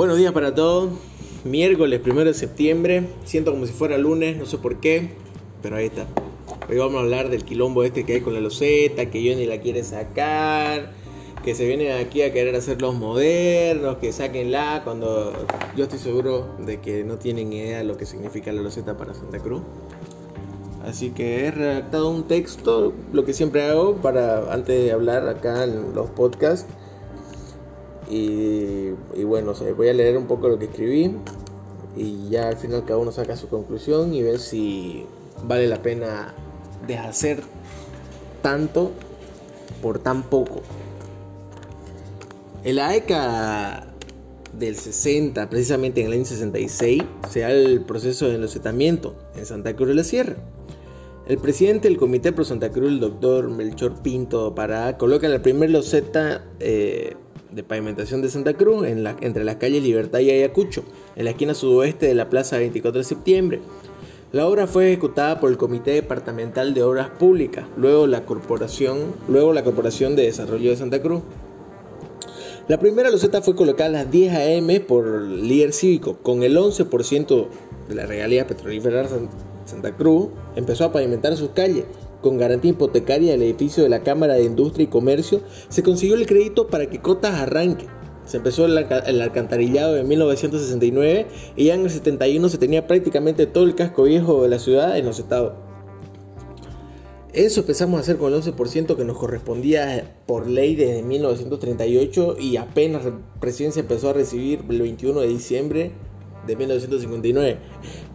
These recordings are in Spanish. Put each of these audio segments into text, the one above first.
Buenos días para todos. Miércoles primero de septiembre. Siento como si fuera lunes, no sé por qué, pero ahí está. Hoy vamos a hablar del quilombo este que hay con la loseta, que yo ni la quiere sacar, que se vienen aquí a querer hacer los modernos, que saquenla cuando yo estoy seguro de que no tienen idea de lo que significa la loseta para Santa Cruz. Así que he redactado un texto, lo que siempre hago para antes de hablar acá en los podcasts y, bueno, voy a leer un poco lo que escribí y ya al final cada uno saca su conclusión y ver si vale la pena deshacer tanto por tan poco. En la ECA del 60, precisamente en el año 66, se da el proceso de enlocetamiento en Santa Cruz de la Sierra. El presidente del Comité Pro Santa Cruz, el doctor Melchor Pinto Pará, coloca la primera loseta eh, de pavimentación de Santa Cruz entre las calles Libertad y Ayacucho, en la esquina sudoeste de la Plaza 24 de septiembre. La obra fue ejecutada por el Comité Departamental de Obras Públicas, luego la Corporación, luego la Corporación de Desarrollo de Santa Cruz. La primera loseta fue colocada a las 10 a.m. por líder cívico, con el 11% de la regalía petrolífera Santa Cruz, empezó a pavimentar sus calles con garantía hipotecaria del edificio de la Cámara de Industria y Comercio, se consiguió el crédito para que Cotas arranque. Se empezó el, alcantarillado en 1969 y ya en el 71 se tenía prácticamente todo el casco viejo de la ciudad en los estados. Eso empezamos a hacer con el 11% que nos correspondía por ley desde 1938 y apenas la presidencia empezó a recibir el 21 de diciembre de 1959,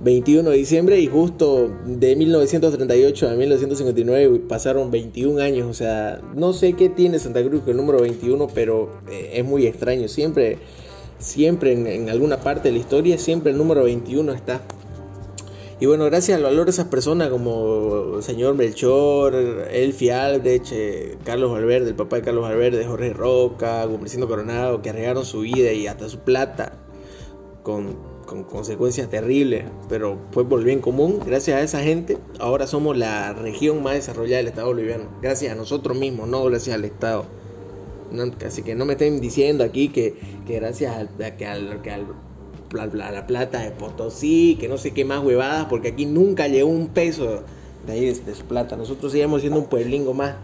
21 de diciembre y justo de 1938 a 1959 pasaron 21 años, o sea, no sé qué tiene Santa Cruz con el número 21, pero eh, es muy extraño, siempre, siempre en, alguna parte de la historia, siempre el número 21 está. Y bueno, gracias al valor de esas personas como el señor Melchor, Elfi Aldrich, eh, Carlos Valverde, el papá de Carlos Valverde, Jorge Roca, Gumbricindo Coronado, que arriesgaron su vida y hasta su plata con con consecuencias terribles, pero fue por el bien común. Gracias a esa gente, ahora somos la región más desarrollada del Estado boliviano. Gracias a nosotros mismos, no gracias al Estado. así que no me estén diciendo aquí que, gracias a, que, al, que la, plata de Potosí, que no sé qué más huevadas, porque aquí nunca llegó un peso de ahí de, su plata. Nosotros seguimos siendo un pueblingo más.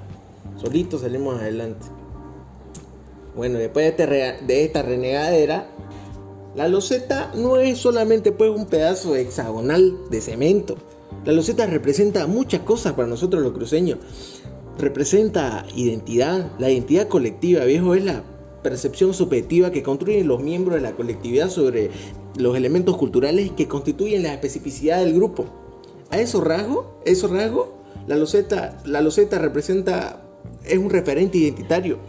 Solitos salimos adelante. Bueno, después de, este de esta renegadera, la loseta no es solamente pues un pedazo hexagonal de cemento. La loseta representa muchas cosas para nosotros los cruceños. Representa identidad, la identidad colectiva, viejo, es la percepción subjetiva que construyen los miembros de la colectividad sobre los elementos culturales que constituyen la especificidad del grupo. A esos rasgos, esos rasgos, la loseta, la loseta representa, es un referente identitario,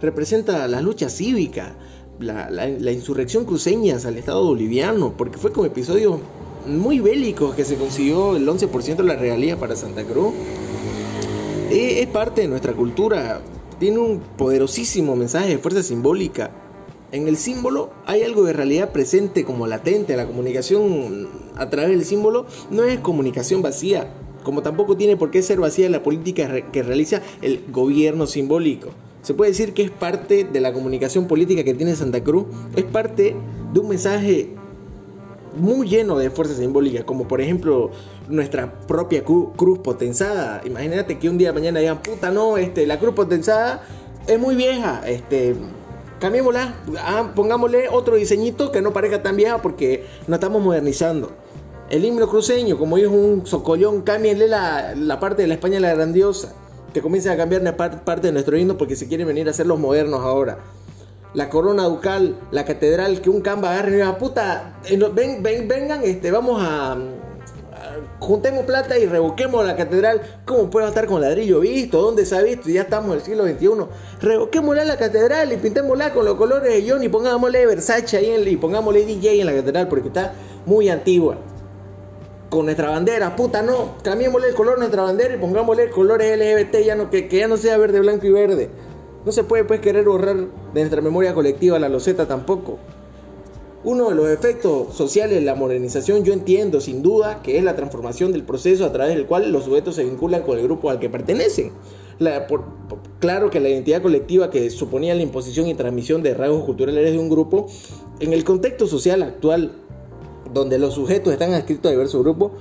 representa la lucha cívica, la, insurrección cruceña al Estado boliviano, porque fue como episodio muy bélico que se consiguió el 11% de la regalía para Santa Cruz. E, es parte de nuestra cultura, tiene un poderosísimo mensaje de fuerza simbólica. En el símbolo hay algo de realidad presente como latente. La comunicación a través del símbolo no es comunicación vacía, como tampoco tiene por qué ser vacía la política que realiza el gobierno simbólico. Se puede decir que es parte de la comunicación política que tiene Santa Cruz, es parte de un mensaje muy lleno de fuerza simbólica, como por ejemplo nuestra propia cruz potenzada. Imagínate que un día de mañana digan, puta, no, este, la cruz potenzada es muy vieja, este, cambiémosla, ah, pongámosle otro diseñito que no parezca tan vieja porque nos estamos modernizando. El himno cruceño, como es un socollón, cámbienle la, la parte de la España la grandiosa que comiencen a cambiar parte de nuestro himno porque se quieren venir a ser los modernos ahora. La corona ducal, la catedral, que un camba agarre y puta, eh, ven, vengan, este, vamos a, juntemos plata y revoquemos la catedral. ¿Cómo puede estar con ladrillo visto? ¿Dónde se ha visto? Ya estamos en el siglo XXI. Revoquémosla la catedral y pintémosla con los colores de John y pongámosle Versace ahí en, y pongámosle DJ en la catedral porque está muy antigua con nuestra bandera, puta no, cambiémosle el color de nuestra bandera y pongámosle colores LGBT, ya no, que, que, ya no sea verde, blanco y verde. No se puede pues querer borrar de nuestra memoria colectiva la loseta tampoco. Uno de los efectos sociales de la modernización yo entiendo sin duda que es la transformación del proceso a través del cual los sujetos se vinculan con el grupo al que pertenecen. claro que la identidad colectiva que suponía la imposición y transmisión de rasgos culturales de un grupo En el contexto social actual, donde los sujetos están adscritos a diversos grupos,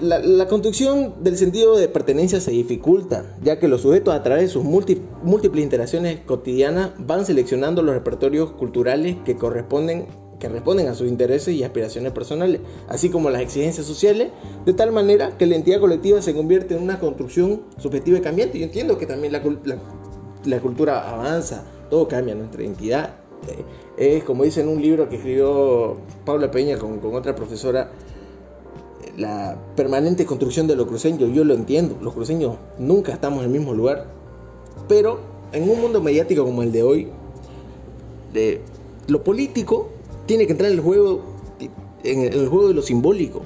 la, construcción del sentido de pertenencia se dificulta, ya que los sujetos a través de sus múltiples interacciones cotidianas van seleccionando los repertorios culturales que corresponden que responden a sus intereses y aspiraciones personales, así como las exigencias sociales, de tal manera que la entidad colectiva se convierte en una construcción subjetiva y cambiante. Yo entiendo que también la, la, cultura avanza, todo cambia, nuestra identidad. Es como dice en un libro que escribió Paula Peña con, con otra profesora, la permanente construcción de los cruceños, yo lo entiendo, los cruceños nunca estamos en el mismo lugar, pero en un mundo mediático como el de hoy, de, lo político tiene que entrar en el juego, en el juego de lo simbólico,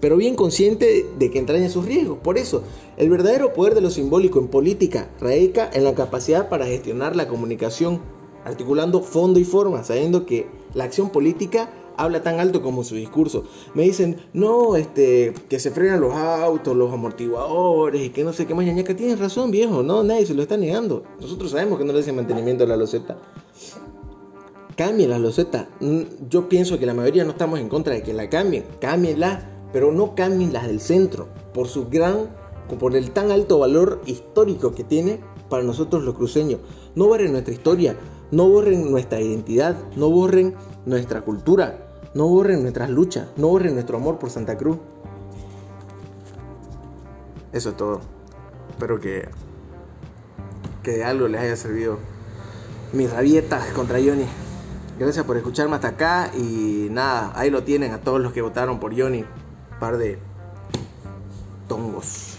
pero bien consciente de que entraña sus riesgos. Por eso, el verdadero poder de lo simbólico en política radica en la capacidad para gestionar la comunicación, articulando fondo y forma, sabiendo que la acción política habla tan alto como su discurso. Me dicen, no, este, que se frenan los autos, los amortiguadores y que no sé qué más. que tienes razón, viejo, no, nadie se lo está negando. Nosotros sabemos que no le hacen mantenimiento a la loseta. Cambien la loseta. Mm, yo pienso que la mayoría no estamos en contra de que la cambien. Cámbienla, pero no cambien las del centro. Por su gran, por el tan alto valor histórico que tiene para nosotros los cruceños. No borren nuestra historia, no borren nuestra identidad, no borren nuestra cultura. No borren nuestras luchas, no borren nuestro amor por Santa Cruz. Eso es todo. Espero que, que de algo les haya servido mis rabietas contra Johnny. Gracias por escucharme hasta acá y nada, ahí lo tienen a todos los que votaron por Johnny. Par de tongos.